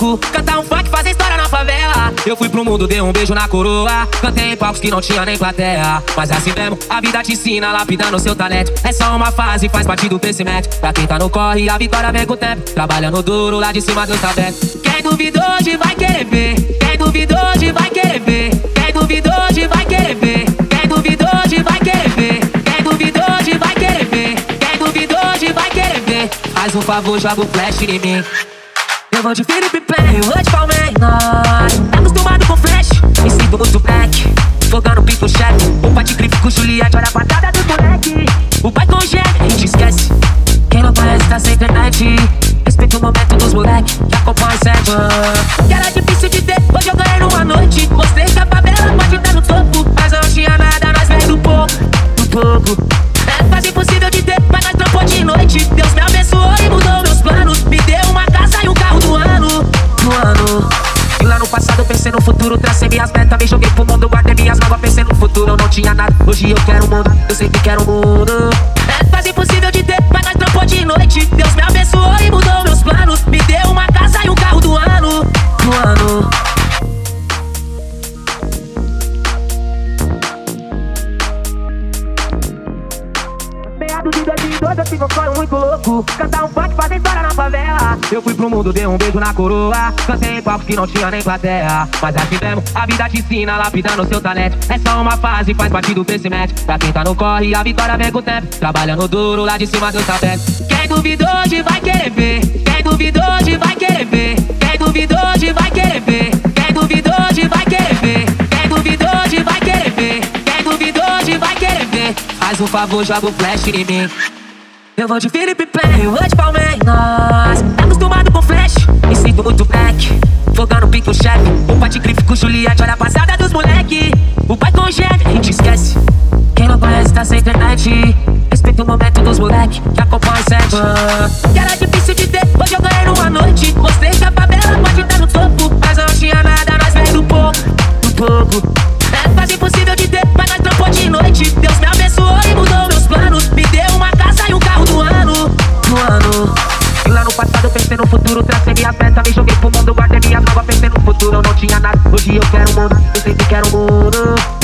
Cantar um funk, fazer história na favela. Eu fui pro mundo, dei um beijo na coroa. Cantei em palcos que não tinha nem plateia. Mas é assim mesmo, a vida te ensina, lapidando seu talento. É só uma fase, faz parte do crescimento. Pra quem tá no corre, a vitória vem com o tempo. Trabalhando duro, lá de cima Deus tá aberto. Quem duvidou hoje vai querer ver. Quem duvidou hoje vai querer ver. Quem duvidou hoje vai querer ver. Quem duvidou hoje vai querer ver. Quem duvidou hoje vai querer ver. Duvidou vai querer ver. Faz um favor, joga o flash em mim. Eu vou de Felipe Play, vou de Palmeiras. Tá acostumado com flash, me sinto muito black. Fogando pico chefe, o pai de grife com Juliette, olha a patada do moleque. O pai congela, a gente esquece. Quem não conhece tá sem internet. Respeita o momento dos moleque que acompanha sempre. Que minhas metas, me joguei pro mundo, guardei minhas mágoas, pensei no futuro, eu não tinha nada. Hoje eu quero o mundo, eu sempre quero o mundo. É quase impossível de ter, mas Meado de 2012 eu tive um sonho muito louco. Cantar um funk, fazer história na favela. Eu fui pro mundo, dei um beijo na coroa. Cantei em palcos que não tinha nem plateia. Mas assim mesmo, a vida te ensina, lapidando seu talento. É só uma fase, faz parte do crescimento. Pra quem tá no corre, a vitória vem com o tempo. Trabalhando duro, lá de cima tá perto Quem duvidou hoje vai querer ver? Quem duvidou hoje vai querer ver hoje vai querer ver Faz um favor, joga o flash em mim eu vou de Felipe Play, eu vou de Palmeiras. Tá acostumado com flash, me sinto muito black. Fogando pico chefe, o pai de grife com Juliette, olha a passada dos moleque. O pai congela, a gente esquece. Quem não conhece tá sem internet. Respeita o momento dos moleque que acompanha sempre. Que quase impossível de ter, mas nós trampou de noite. Deus me abençoou e mudou meus planos. Me deu uma casa e um carro do ano, do ano. E lá no passado pensei no futuro, tracei minhas metas, me joguei pro mundo, guardei minhas mágoas, pensei no futuro, eu não tinha nada. Hoje eu quero o mundo, eu sempre quero o mundo.